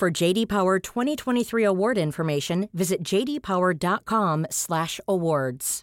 For JD Power 2023 award information, visit jdpower.com/awards.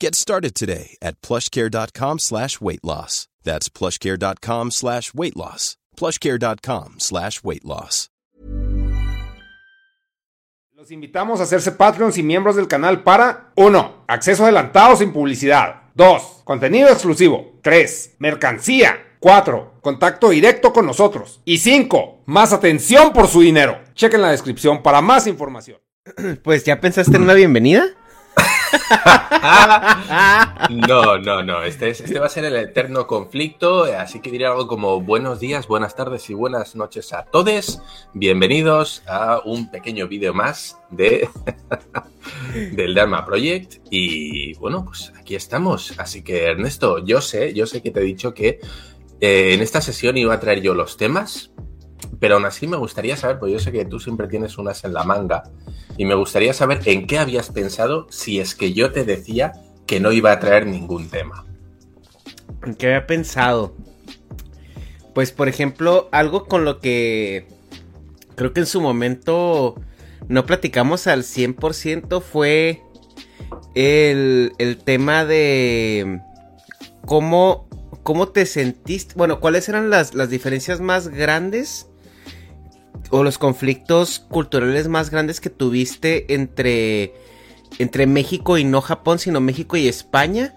Get started today at plushcare.com slash weight loss. That's plushcare.com slash weight loss. plushcare.com slash weight loss. Los invitamos a hacerse Patreons y miembros del canal para 1. Acceso adelantado sin publicidad. 2. Contenido exclusivo. 3. Mercancía. 4. Contacto directo con nosotros. Y 5. Más atención por su dinero. Chequen la descripción para más información. Pues ya pensaste en una bienvenida. No, no, no. Este, es- este va a ser el eterno conflicto. Así que diré algo como buenos días, buenas tardes y buenas noches a todos. Bienvenidos a un pequeño vídeo más de del Dharma Project. Y bueno, pues aquí estamos. Así que Ernesto, yo sé, yo sé que te he dicho que eh, en esta sesión iba a traer yo los temas. Pero aún así me gustaría saber, pues yo sé que tú siempre tienes unas en la manga, y me gustaría saber en qué habías pensado si es que yo te decía que no iba a traer ningún tema. ¿En qué había pensado? Pues, por ejemplo, algo con lo que creo que en su momento no platicamos al 100% fue el, el tema de cómo, cómo te sentiste. Bueno, ¿cuáles eran las, las diferencias más grandes o los conflictos culturales más grandes que tuviste entre, entre México y no Japón, sino México y España?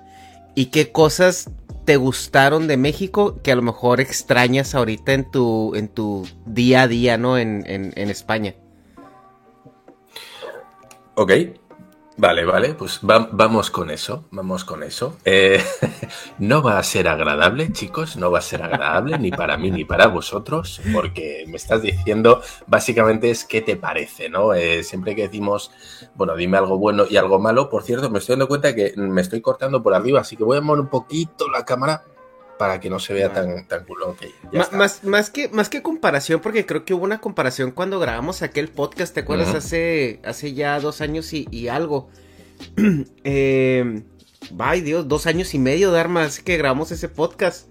¿Y qué cosas te gustaron de México que a lo mejor extrañas ahorita en tu, en tu día a día, ¿no? En, en, en España. Ok, vale, vale, pues va- vamos con eso, vamos con eso. Eh, no va a ser agradable, chicos, no va a ser agradable ni para mí ni para vosotros, porque me estás diciendo, básicamente es qué te parece, ¿no? Eh, siempre que decimos, bueno, dime algo bueno y algo malo, por cierto, me estoy dando cuenta que me estoy cortando por arriba, así que voy a mover un poquito la cámara para que no se vea tan, tan ya está. más, más, que, más que comparación, porque creo que hubo una comparación cuando grabamos aquel podcast, ¿te acuerdas? Hace, hace ya dos años y, y algo. eh, ay Dios, dos años y medio, Dharma, así que grabamos ese podcast.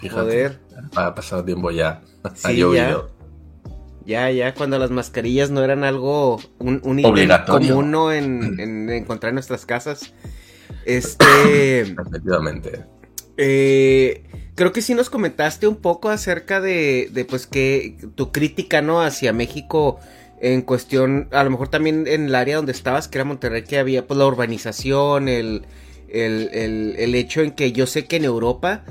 Fíjate, Joder. ha pasado tiempo ya, ha Sí, llovido. Ya, ya, cuando las mascarillas no eran algo, un, un común en, en encontrar en nuestras casas. Este, Efectivamente. Eh, creo que sí nos comentaste un poco acerca de, de pues que tu crítica, ¿no? Hacia México en cuestión, a lo mejor también en el área donde estabas, que era Monterrey, que había pues la urbanización, el, el, el, el hecho en que yo sé que en Europa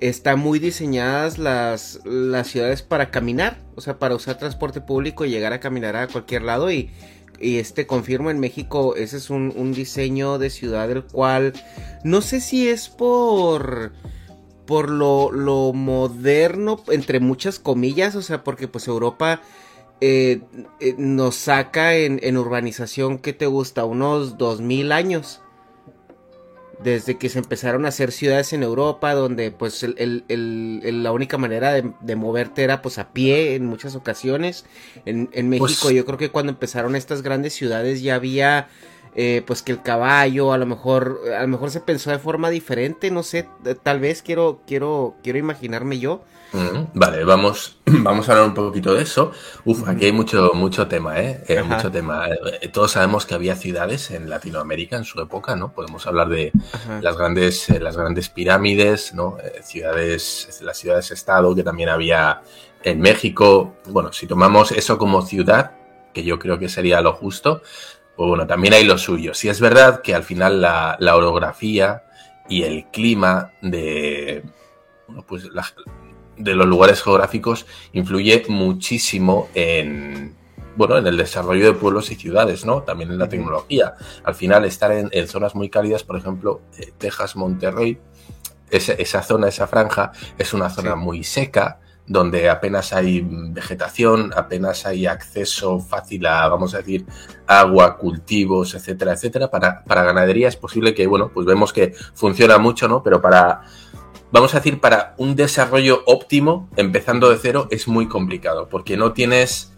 están muy diseñadas las, las ciudades para caminar, o sea, para usar transporte público y llegar a caminar a cualquier lado y, y este confirmo en México, ese es un, un diseño de ciudad el cual no sé si es por por lo, lo moderno, entre muchas comillas, o sea, porque pues Europa eh, eh, nos saca en, en urbanización, ¿qué te gusta? Unos 2000 años. Desde que se empezaron a hacer ciudades en Europa, donde pues la única manera de, moverte era pues a pie en muchas ocasiones. En, México pues yo creo que cuando empezaron estas grandes ciudades ya había eh, pues que el caballo, a lo mejor, a lo mejor se pensó de forma diferente, no sé, tal vez quiero, quiero, quiero imaginarme yo. Vale, vamos, vamos a hablar un poquito de eso. Uf, aquí hay mucho, mucho tema, ¿eh? eh mucho tema. Eh, todos sabemos que había ciudades en Latinoamérica en su época, ¿no? Podemos hablar de las grandes, las grandes pirámides, ¿no? ciudades, las ciudades-estado que también había en México. Bueno, si tomamos eso como ciudad, que yo creo que sería lo justo, pues bueno, también hay lo suyo. Si es verdad que al final la, orografía y el clima de, pues de los lugares geográficos influye muchísimo en, bueno, en el desarrollo de pueblos y ciudades, ¿no? También en la tecnología. Al final, estar en, zonas muy cálidas, por ejemplo, eh, Texas, Monterrey, esa, zona, esa franja, es una zona muy seca, donde apenas hay vegetación, apenas hay acceso fácil a, vamos a decir, agua, cultivos, etcétera, etcétera. Para, para ganadería es posible que, bueno, pues vemos que funciona mucho, ¿no? Pero para, vamos a decir, para un desarrollo óptimo, empezando de cero, es muy complicado, porque no tienes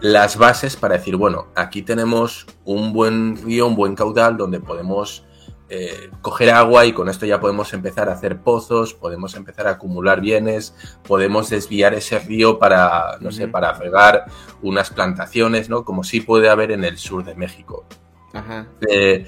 las bases para decir, bueno, aquí tenemos un buen río, un buen caudal donde podemos eh, coger agua y con esto ya podemos empezar a hacer pozos, podemos empezar a acumular bienes, podemos desviar ese río para, no sé, para regar unas plantaciones, ¿no? Como sí puede haber en el sur de México. Ajá. Eh,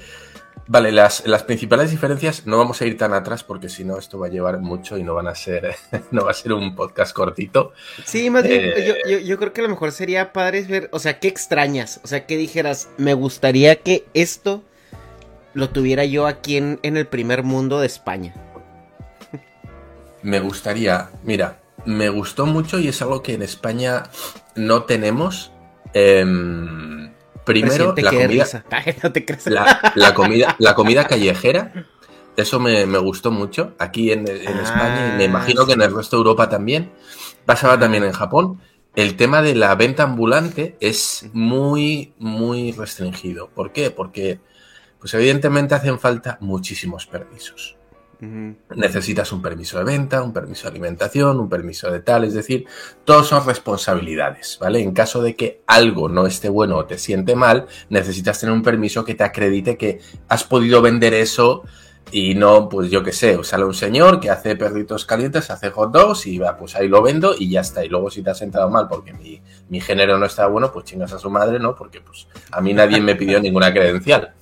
vale, las, las, principales diferencias, no vamos a ir tan atrás porque si no esto va a llevar mucho y no van a ser, no va a ser un podcast cortito. Sí, más bien, eh, yo, yo, creo que a lo mejor sería padre ver, o sea, ¿qué extrañas? O sea, ¿qué dijeras? Me gustaría que esto lo tuviera yo aquí en, el primer mundo de España. Me gustaría, mira, me gustó mucho y es algo que en España no tenemos. Em, primero, la comida, la, comida, la comida callejera. Eso me, gustó mucho aquí en, España y me ah, imagino que en el resto de Europa también. Pasaba también en Japón. El tema de la venta ambulante es muy, muy restringido. ¿Por qué? Porque pues evidentemente hacen falta muchísimos permisos. Necesitas un permiso de venta, un permiso de alimentación, un permiso de tal, es decir, todos son responsabilidades, ¿vale? En caso de que algo no esté bueno o te siente mal, necesitas tener un permiso que te acredite que has podido vender eso y no, pues yo qué sé, sale un señor que hace perritos calientes, hace hot dogs y va, pues ahí lo vendo y ya está. Y luego si te has sentado mal porque mi, género no está bueno, pues chingas a su madre, ¿no? Porque pues a mí nadie me pidió ninguna credencial,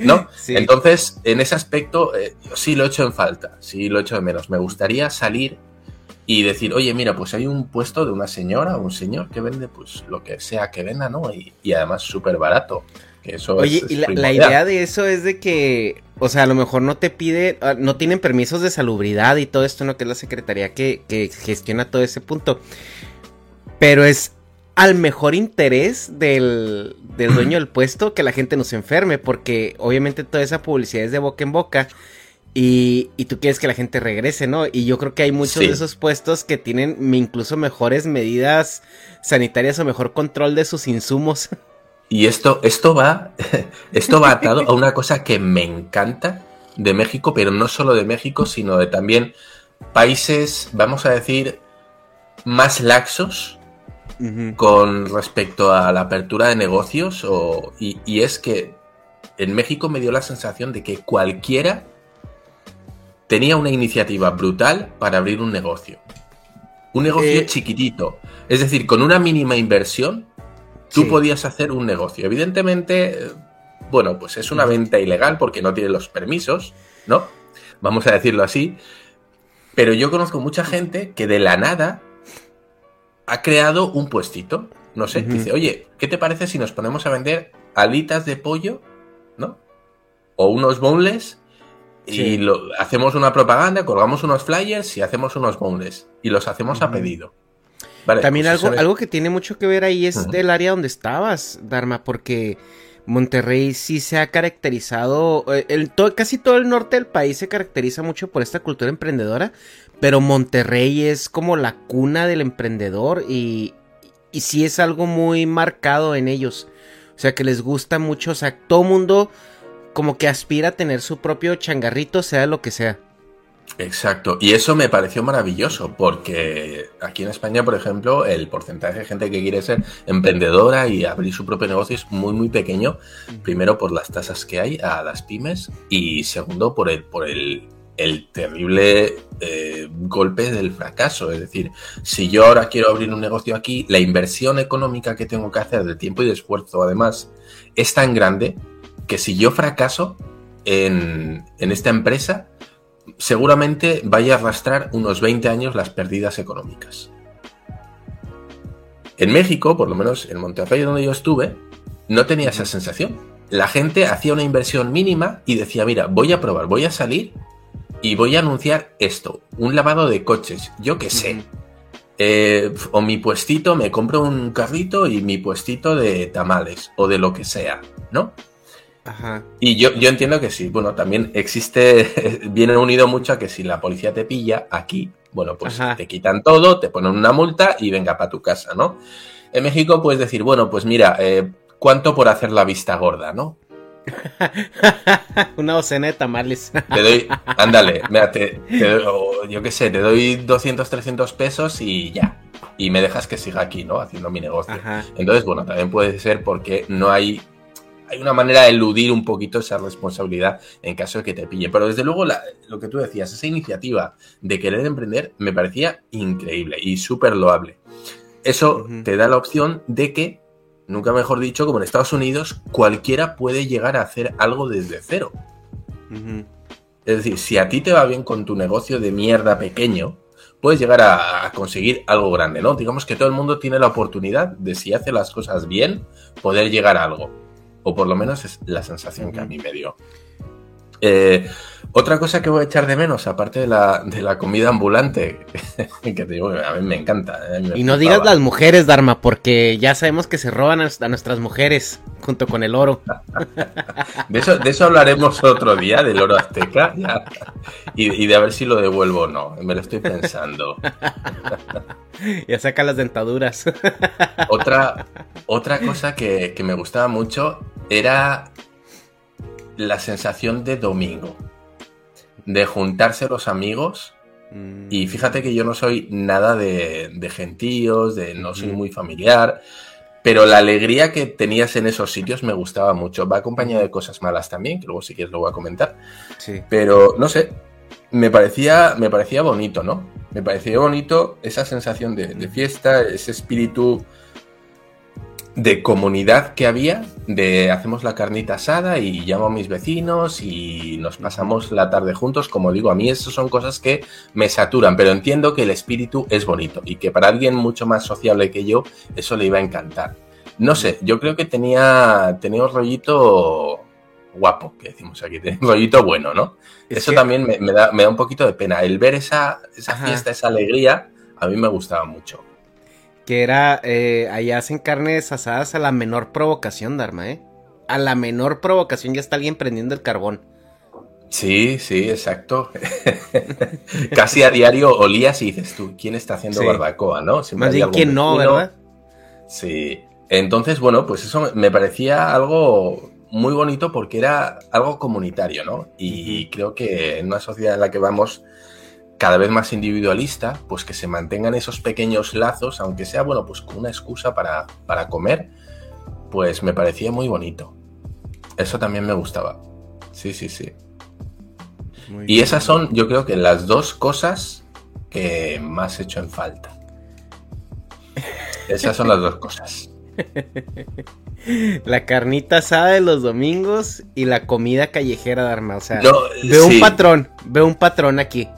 ¿no? Entonces, en ese aspecto, eh, sí lo he hecho en falta, sí lo he hecho de menos. Me gustaría salir y decir, oye, mira, pues hay un puesto de una señora o un señor que vende pues lo que sea que venda, ¿no? Y, y además súper barato. Oye, y la, idea de eso es de que, o sea, a lo mejor no te pide, ah, no tienen permisos de salubridad y todo esto, ¿no? Que es la secretaría que, gestiona todo ese punto. Pero es al mejor interés del, dueño del puesto que la gente no se enferme, porque obviamente toda esa publicidad es de boca en boca. Y, tú quieres que la gente regrese, ¿no? Y yo creo que hay muchos de esos puestos que tienen incluso mejores medidas sanitarias o mejor control de sus insumos. Y esto, esto va, esto va atado a una cosa que me encanta de México, pero no solo de México, sino de también países, vamos a decir, más laxos con respecto a la apertura de negocios. y, es que en México me dio la sensación de que cualquiera tenía una iniciativa brutal para abrir un negocio. Un negocio eh, chiquitito. Es decir, con una mínima inversión tú podías hacer un negocio. Evidentemente, bueno, pues es una venta ilegal porque no tiene los permisos, ¿no? Vamos a decirlo así. Pero yo conozco mucha gente que de la nada ha creado un puestito. No sé, dice, oye, ¿qué te parece si nos ponemos a vender alitas de pollo, ¿no? O unos boneless y lo, hacemos una propaganda, colgamos unos flyers y hacemos unos boneless y los hacemos a pedido. También pues algo, algo que tiene mucho que ver ahí es del área donde estabas, Dharma, porque Monterrey sí se ha caracterizado, eh, el, casi todo el norte del país se caracteriza mucho por esta cultura emprendedora, pero Monterrey es como la cuna del emprendedor y, y sí es algo muy marcado en ellos. O sea, que les gusta mucho, o sea, todo mundo como que aspira a tener su propio changarrito, sea lo que sea. Exacto, y eso me pareció maravilloso, porque aquí en España, por ejemplo, el porcentaje de gente que quiere ser emprendedora y abrir su propio negocio es muy, muy pequeño. Primero, por las tasas que hay a las pymes, y segundo, por el, por el, terrible eh, golpe del fracaso. Es decir, si yo ahora quiero abrir un negocio aquí, la inversión económica que tengo que hacer de tiempo y de esfuerzo, además, es tan grande que si yo fracaso en, en esta empresa, seguramente vaya a arrastrar unos 20 años las pérdidas económicas. En México, por lo menos en Monterrey donde yo estuve, no tenía esa sensación. La gente hacía una inversión mínima y decía, mira, voy a probar, voy a salir y voy a anunciar esto, un lavado de coches, yo qué sé. Eh, o mi puestito, me compro un carrito y mi puestito de tamales o de lo que sea, ¿no? Y yo, yo entiendo que sí. Bueno, también existe, viene unido mucho a que si la policía te pilla aquí, bueno, pues te quitan todo, te ponen una multa y venga para tu casa, ¿no? En México puedes decir, bueno, pues mira, eh, ¿cuánto por hacer la vista gorda, no? una docena de tamales. te doy, ándale, mira, yo qué sé, te doy 200, 300 pesos y ya. Y me dejas que siga aquí, ¿no? Haciendo mi negocio. Entonces, bueno, también puede ser porque no hay hay una manera de eludir un poquito esa responsabilidad en caso de que te pille. Pero desde luego, lo que tú decías, esa iniciativa de querer emprender me parecía increíble y súper loable. Eso te da la opción de que, nunca mejor dicho, como en Estados Unidos, cualquiera puede llegar a hacer algo desde cero. Es decir, si a ti te va bien con tu negocio de mierda pequeño, puedes llegar a, a, conseguir algo grande, ¿no? Digamos que todo el mundo tiene la oportunidad de, si hace las cosas bien, poder llegar a algo. O por lo menos es la sensación que a mí me dio. Eh, otra cosa que voy a echar de menos, aparte de la, de la comida ambulante, que te digo, a mí me encanta. Eh, y no digas las mujeres, Dharma, porque ya sabemos que se roban a, nuestras mujeres junto con el oro. De eso, de eso hablaremos otro día, del oro azteca, y, de a ver si lo devuelvo o no. Me lo estoy pensando. Ya saca las dentaduras. Otra, otra cosa que, que me gustaba mucho era la sensación de domingo, de juntarse los amigos. Y mm. fíjate que yo no soy nada de, gentíos, de no soy muy familiar, pero la alegría que tenías en esos sitios me gustaba mucho. Va acompañada de cosas malas también, que luego si quieres lo voy a comentar. Sí. Pero no sé, me parecía, me parecía bonito, ¿no? Me parecía bonito esa sensación de, de fiesta, ese espíritu de comunidad que había, de hacemos la carnita asada y llamo a mis vecinos y nos pasamos la tarde juntos. Como digo, a mí eso son cosas que me saturan, pero entiendo que el espíritu es bonito y que para alguien mucho más sociable que yo eso le iba a encantar. No sé, yo creo que tenía, tenía un rollito guapo, que decimos aquí, un rollito bueno, ¿no? eso también me, da, me da un poquito de pena. El ver esa, esa fiesta, esa alegría, a mí me gustaba mucho que era, eh, allá hacen carnes asadas a la menor provocación, Dharma, ¿eh? A la menor provocación ya está alguien prendiendo el carbón. Sí, sí, exacto. Casi a diario olías y dices tú, ¿quién está haciendo barbacoa, no? Más bien, ¿quién no, verdad? Sí. Entonces, bueno, pues eso me parecía algo muy bonito porque era algo comunitario, ¿no? Y creo que en una sociedad en la que vamos cada vez más individualista, pues que se mantengan esos pequeños lazos, aunque sea, bueno, pues con una excusa para, para comer, pues me parecía muy bonito. Eso también me gustaba. Sí, sí, sí. y esas son, yo creo que las dos cosas que más he hecho en falta. Esas son las dos cosas. La carnita asada de los domingos y la comida callejera de arma. O sea, veo un patrón, veo un patrón aquí.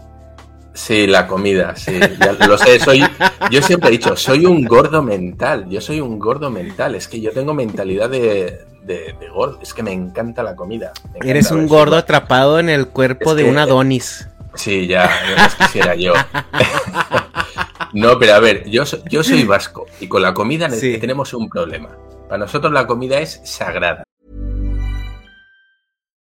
Sí, la comida, sí, lo sé, soy, yo siempre he dicho, soy un gordo mental, yo soy un gordo mental, es que yo tengo mentalidad de, de, gordo, es que me encanta la comida. Eres un gordo atrapado en el cuerpo de un Adonis. Sí, ya, no quisiera yo. no, pero a ver, yo, yo soy vasco y con la comida tenemos un problema. Para nosotros la comida es sagrada.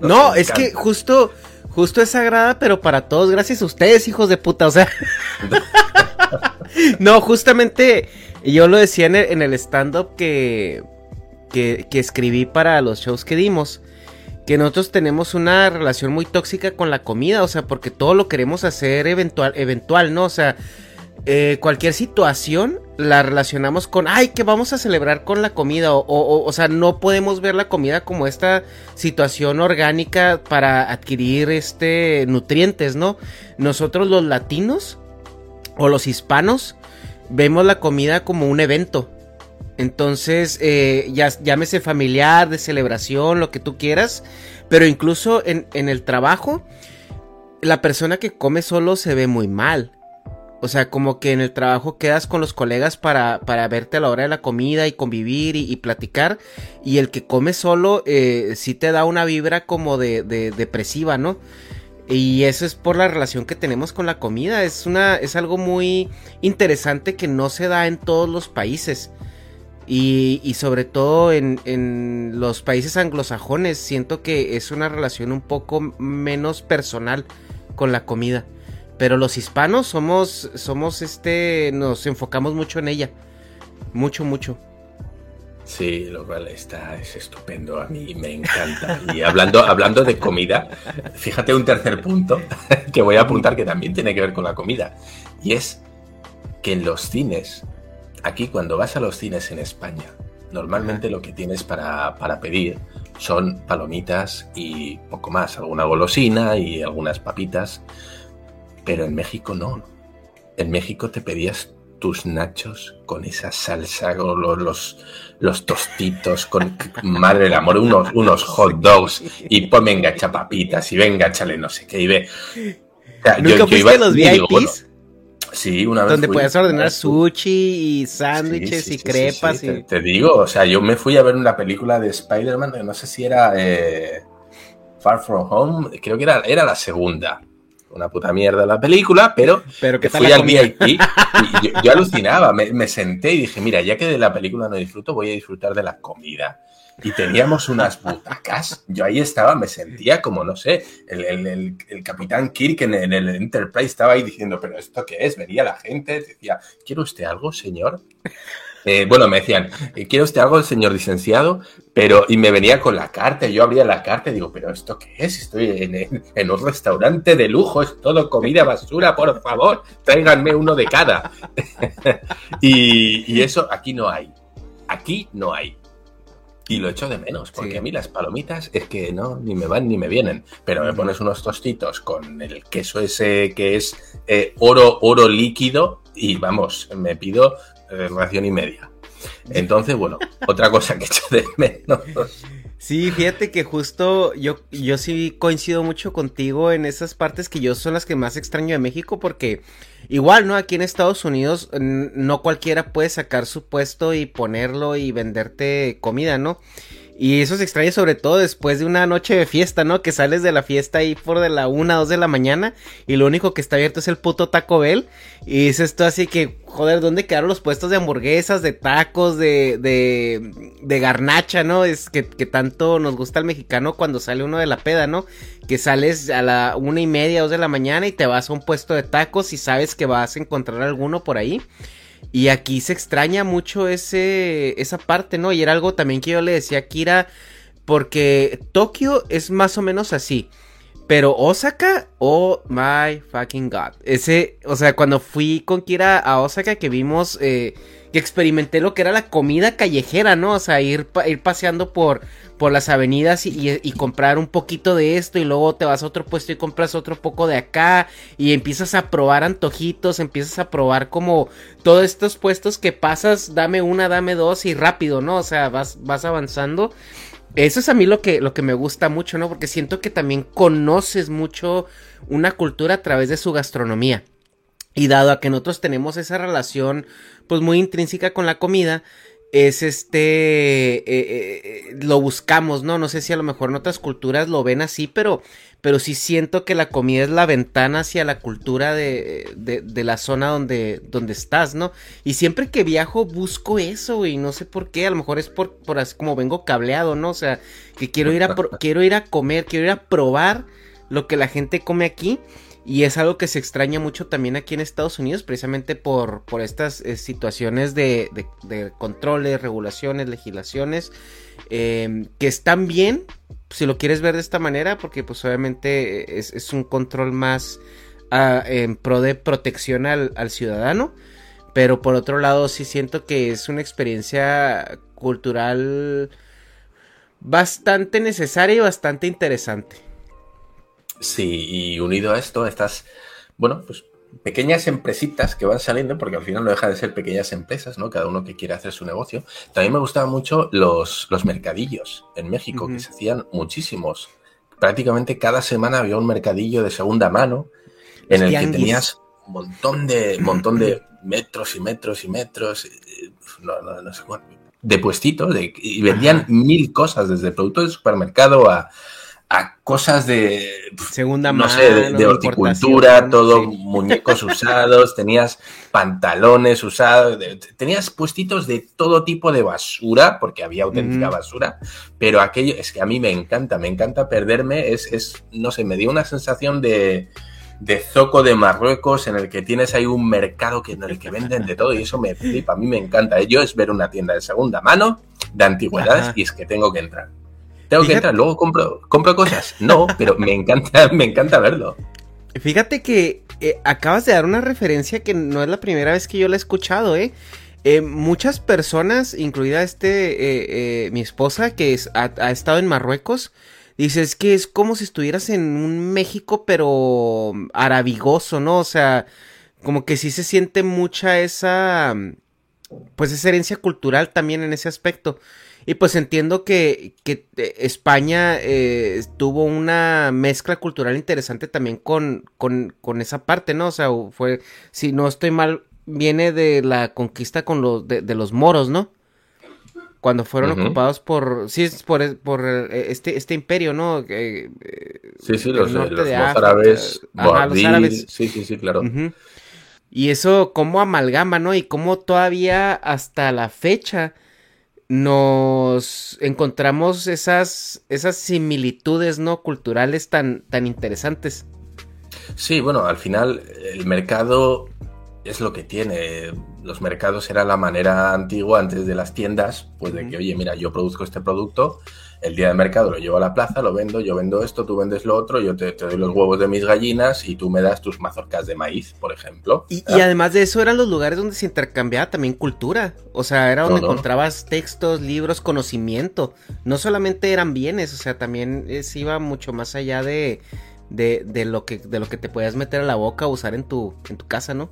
No, es que justo, justo es sagrada, pero para todos, gracias a ustedes, hijos de puta, o sea. no, justamente yo lo decía en el, stand-up que, que, que escribí para los shows que dimos. Que nosotros tenemos una relación muy tóxica con la comida, o sea, porque todo lo queremos hacer eventual, eventual, ¿no? O sea, eh, cualquier situación la relacionamos con, ay, que vamos a celebrar con la comida, o, o, o sea, no podemos ver la comida como esta situación orgánica para adquirir este nutrientes, ¿no? Nosotros los latinos o los hispanos vemos la comida como un evento. Entonces, eh, ya, llámese familiar, de celebración, lo que tú quieras, pero incluso en, en el trabajo, la persona que come solo se ve muy mal. O sea, como que en el trabajo quedas con los colegas para, para verte a la hora de la comida y convivir y, platicar. Y el que come solo eh, sí te da una vibra como de, de, depresiva, ¿no? Y eso es por la relación que tenemos con la comida. Es, una, es algo muy interesante que no se da en todos los países. Y, sobre todo en los países anglosajones siento que es una relación un poco menos personal con la comida. Pero los hispanos somos, somos este, nos enfocamos mucho en ella. Mucho, mucho. Sí, lo cual está, es estupendo, a mí me encanta. Y hablando, hablando de comida, fíjate un tercer punto que voy a apuntar que también tiene que ver con la comida. Y es que en los cines, aquí cuando vas a los cines en España, normalmente lo que tienes para, para pedir son palomitas y poco más, alguna golosina y algunas papitas. Pero en México no. En México te pedías tus nachos con esa salsa, con los, los, los tostitos, con madre del amor, unos, unos hot dogs y pues venga, echa papitas y venga, échale no sé qué. Y ve. O sea, ¿Nunca fuiste a los y digo, VIPs? bueno, sí, una vez. Donde puedes ordenar sushi y sándwiches sí, y sí, crepas y... Te, te digo, o sea, yo me fui a ver una película de Spider-Man, no sé si era eh, Far From Home, creo que era, era la segunda. Una puta mierda la película, pero, Pero ¿qué tal fui al? VIP y yo, yo alucinaba, me, me senté y dije, mira, ya que de la película no disfruto, voy a disfrutar de la comida. Y teníamos unas butacas, yo ahí estaba, me sentía como, no sé, el, el- el- el capitán Kirk en, en el Enterprise estaba ahí diciendo, pero ¿esto qué es? Venía la gente, decía, ¿quiere usted algo, señor? Eh, bueno, me decían, eh, ¿quiere usted algo, señor licenciado? Pero, y me venía con la carta, y yo abría la carta y digo, ¿pero esto qué es? Estoy en, un restaurante de lujo, es todo comida basura, por favor, tráiganme uno de cada. y, y eso aquí no hay. Aquí no hay. Y lo echo de menos, porque Sí. a mí las palomitas es que no, ni me van ni me vienen. Pero me pones unos tostitos con el queso ese que es eh, oro, oro líquido y vamos, me pido ración y media. Entonces, bueno, otra cosa que echo de menos. Sí, fíjate que justo yo, yo sí coincido mucho contigo en esas partes que yo son las que más extraño de México porque igual, ¿no? Aquí en Estados Unidos no cualquiera puede sacar su puesto y ponerlo y venderte comida, ¿no? Y eso se extraña sobre todo después de una noche de fiesta, ¿no? Que sales de la fiesta ahí por de la una, dos de la mañana y lo único que está abierto es el puto Taco Bell. Y dices tú así que, joder, ¿dónde quedaron los puestos de hamburguesas, de tacos, de, de, de garnacha, ¿no? Es que, que tanto nos gusta al mexicano cuando sale uno de la peda, ¿no? Que sales a la una y media, dos de la mañana y te vas a un puesto de tacos y sabes que vas a encontrar alguno por ahí. Y aquí se extraña mucho ese, esa parte, ¿no? Y era algo también que yo le decía a Kira, porque Tokio es más o menos así. Pero Osaka, oh my fucking god. Ese, o sea, cuando fui con Kira a Osaka que vimos, eh, que experimenté lo que era la comida callejera, ¿no? O sea, ir, ir paseando por, por las avenidas y, comprar un poquito de esto y luego te vas a otro puesto y compras otro poco de acá y empiezas a probar antojitos, empiezas a probar como todos estos puestos que pasas, dame una, dame dos y rápido, ¿no? O sea, vas, vas avanzando. Eso es a mí lo que, lo que me gusta mucho, ¿no? Porque siento que también conoces mucho una cultura a través de su gastronomía. Y dado a que nosotros tenemos esa relación, pues muy intrínseca con la comida, es este, eh, eh, lo buscamos, ¿no? No sé si a lo mejor en otras culturas lo ven así, pero, pero sí siento que la comida es la ventana hacia la cultura de, de, la zona donde, donde estás, ¿no? Y siempre que viajo busco eso, y no sé por qué, a lo mejor es por, por así como vengo cableado, ¿no? O sea, que quiero ir a, quiero ir a comer, quiero ir a probar lo que la gente come aquí. Y es algo que se extraña mucho también aquí en Estados Unidos, precisamente por, por estas eh, situaciones de, de, controles, regulaciones, legislaciones, em, que están bien, si lo quieres ver de esta manera, porque pues obviamente es, un control más ah, en pro de protección al ciudadano. Pero por otro lado sí siento que es una experiencia cultural bastante necesaria y bastante interesante. Sí, y unido a esto, estas, bueno, pues pequeñas empresitas que van saliendo, porque al final no deja de ser pequeñas empresas, ¿no? Cada uno que quiere hacer su negocio. También me gustaban mucho los, los mercadillos en México, que se hacían muchísimos. Prácticamente cada semana había un mercadillo de segunda mano en el que tenías un montón de, montón de metros y metros y metros, eh, no, no, no sé de puestitos, de, y vendían mil cosas, desde productos de supermercado a a cosas de segunda no sé, de, horticultura, todo muñecos usados, tenías pantalones usados, tenías puestitos de todo tipo de basura, porque había auténtica basura, pero aquello es que a mí me encanta, me encanta perderme, es, es no sé, me dio una sensación de, de zoco de Marruecos en el que tienes ahí un mercado que, en el que venden de todo y eso me flipa, a mí me encanta. Yo es ver una tienda de segunda mano de antigüedades y es que tengo que entrar. Tengo que entrar, luego compro, compro cosas. No, pero me encanta, me encanta verlo. Fíjate que eh, acabas de dar una referencia que no es la primera vez que yo la he escuchado, ¿eh? eh muchas personas, incluida este, eh, mi esposa, que ha, estado en Marruecos, dices que es como si estuvieras en un México, pero arabigoso, ¿no? O sea, como que sí se siente mucha esa, pues esa herencia cultural también en ese aspecto. Y pues entiendo que, que eh, España eh, tuvo una mezcla cultural interesante también con, con, esa parte, ¿no? O sea, fue, si no estoy mal, viene de la conquista con los, de, los moros, ¿no? Cuando fueron ocupados por, sí, por, por eh, este, este imperio, ¿no? sí, sí, los, árabes, los árabes. Sí, sí, sí, claro. Y eso, cómo amalgama, ¿no? Y cómo todavía hasta la fecha nos encontramos esas, esas similitudes no culturales tan, tan interesantes. Sí, bueno, al final el mercado es lo que tiene. Los mercados era la manera antigua antes de las tiendas, pues de que, oye, mira, yo produzco este producto, el día de mercado lo llevo a la plaza, lo vendo, yo vendo esto, tú vendes lo otro, yo te, doy los huevos de mis gallinas y tú me das tus mazorcas de maíz, por ejemplo. Y, además de eso eran los lugares donde se intercambiaba también cultura, o sea, era donde encontrabas textos, libros, conocimiento, no solamente eran bienes, o sea, también se iba mucho más allá de, de, lo que, de lo que te podías meter a la boca o usar en tu, en tu casa, ¿no?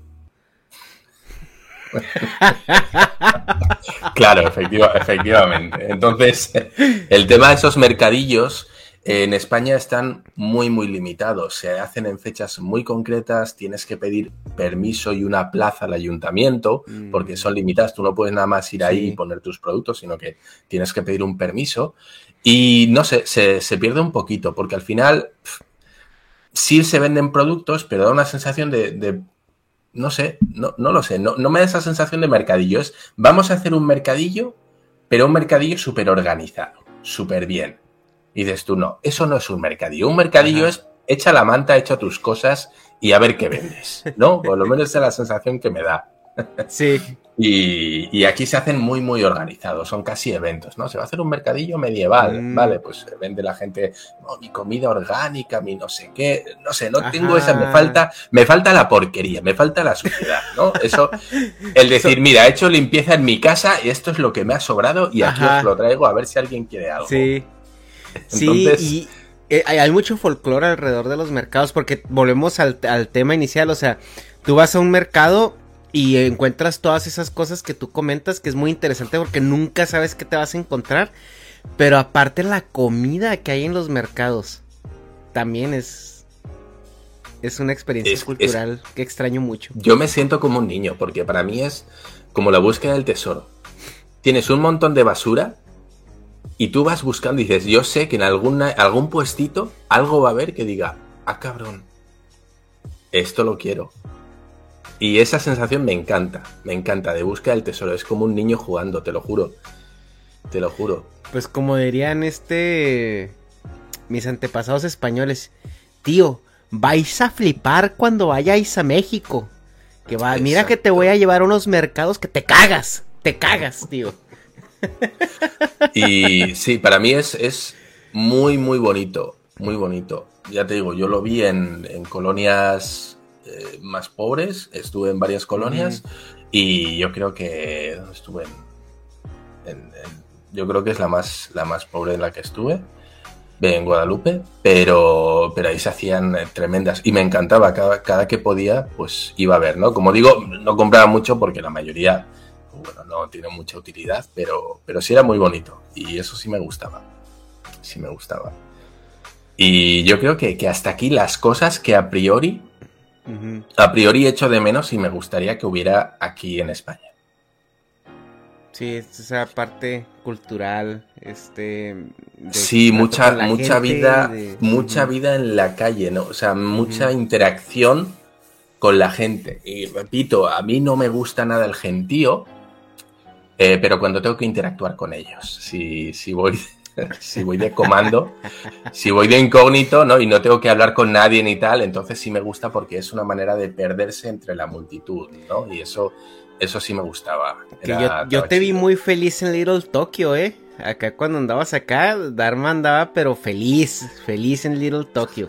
claro, efectivamente. Entonces, el tema de esos mercadillos en España están muy, muy limitados. Se hacen en fechas muy concretas, tienes que pedir permiso y una plaza al ayuntamiento, mm. porque son limitadas. Tú no puedes nada más ir ahí y poner tus productos, sino que tienes que pedir un permiso. Y no sé, se, pierde un poquito, porque al final sí se venden productos, pero da una sensación de no sé, no, no lo sé, no, no, me da esa sensación de mercadillo. Es, vamos a hacer un mercadillo, pero un mercadillo súper organizado, súper bien. Y dices tú, no, eso no es un mercadillo. Un mercadillo es echa la manta, echa tus cosas y a ver qué vendes, ¿no? Por lo menos es la sensación que me da. Sí. Y, y aquí se hacen muy, muy organizados, son casi eventos, ¿no? Se va a hacer un mercadillo medieval, Mm. ¿vale? Pues vende la gente, no, mi comida orgánica, mi no sé qué, no sé, no Ajá. tengo esa, me falta, me falta la porquería, me falta la suciedad, ¿no? Eso, el decir, mira, he hecho limpieza en mi casa y esto es lo que me ha sobrado y aquí Ajá. os lo traigo a ver si alguien quiere algo. Sí. Sí, y eh, hay, hay mucho folclore alrededor de los mercados porque volvemos al, al tema inicial, o sea, tú vas a un mercado y encuentras todas esas cosas que tú comentas que es muy interesante porque nunca sabes qué te vas a encontrar, pero aparte la comida que hay en los mercados también es es una experiencia Es- es- cultural que extraño mucho. Yo me siento como un niño, porque para mí es como la búsqueda del tesoro. Tienes un montón de basura y tú vas buscando y dices, yo sé que en alguna, algún puestito algo va a haber que diga, ah, cabrón, esto lo quiero. Y esa sensación me encanta, me encanta, de búsqueda del tesoro. Es como un niño jugando, te lo juro. Te lo juro. Pues como dirían este mis antepasados españoles, tío, vais a flipar cuando vayáis a México. Que va, mira que te voy a llevar a unos mercados que te cagas, te cagas, tío. Y sí, para mí es, es muy, muy bonito, muy bonito. Ya te digo, yo lo vi en, en colonias eh, más pobres, estuve en varias colonias y yo creo que ¿dónde estuve en, en- en- yo creo que es la más, la más pobre en la que estuve, en Guadalupe, pero, pero ahí se hacían eh, tremendas y me encantaba, cada, cada que podía, pues iba a ver, ¿no? Como digo, no compraba mucho porque la mayoría bueno, no tiene mucha utilidad, pero, pero sí era muy bonito. Y eso sí me gustaba. Sí me gustaba. Y yo creo que, que hasta aquí las cosas que a priori, A priori echo de menos y me gustaría que hubiera aquí en España. Sí, es esa parte cultural, este... de Sí, mucha, mucha gente, vida, de- mucha vida en la calle, ¿no? O sea, mucha interacción con la gente. Y repito, a mí no me gusta nada el gentío, eh, pero cuando tengo que interactuar con ellos, si, si voy, si voy de comando, si voy de incógnito, ¿no? Y no tengo que hablar con nadie ni tal, entonces sí me gusta porque es una manera de perderse entre la multitud, ¿no? Y eso, eso sí me gustaba. Que Era- yo, te vi muy feliz en Little Tokyo, ¿eh? Acá cuando andabas acá, Dharma andaba pero feliz, feliz en Little Tokyo.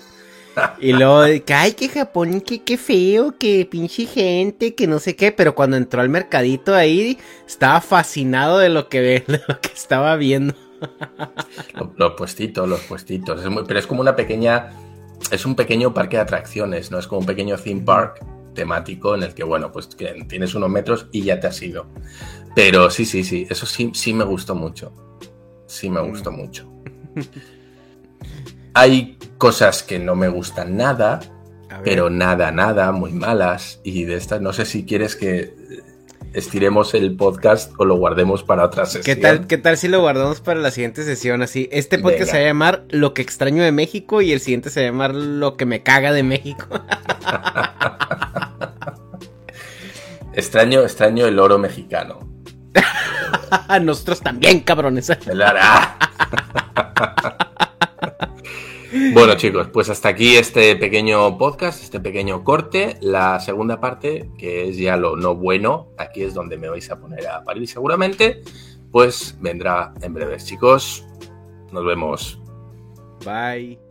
Y luego, que, ay, que Japón, que qué feo, que pinche gente, que no sé qué, pero cuando entró al mercadito ahí, estaba fascinado de lo que, de lo que estaba viendo. Lo- Los puestitos, los puestitos. Es muy- pero es como una pequeña. Es un pequeño parque de atracciones, ¿no? Es como un pequeño theme park temático en el que, bueno, pues que tienes unos metros y ya te has ido. Pero sí, sí, sí. Eso sí, sí me gustó mucho. Sí me gustó mucho. Hay cosas que no me gustan nada, pero nada, nada, muy malas. Y de estas, no sé si quieres que estiremos el podcast o lo guardemos para otra sesión. ¿Qué tal, ¿Qué tal si lo guardamos para la siguiente sesión? Así, este podcast Venga. se va a llamar Lo que extraño de México y el siguiente se va a llamar Lo que me caga de México. Extraño, extraño el oro mexicano. Nosotros también, cabrones. Bueno chicos, pues hasta aquí este pequeño podcast, este pequeño corte. La segunda parte, que es ya lo no bueno, aquí es donde me vais a poner a parir seguramente, pues vendrá en breves chicos. Nos vemos. Bye.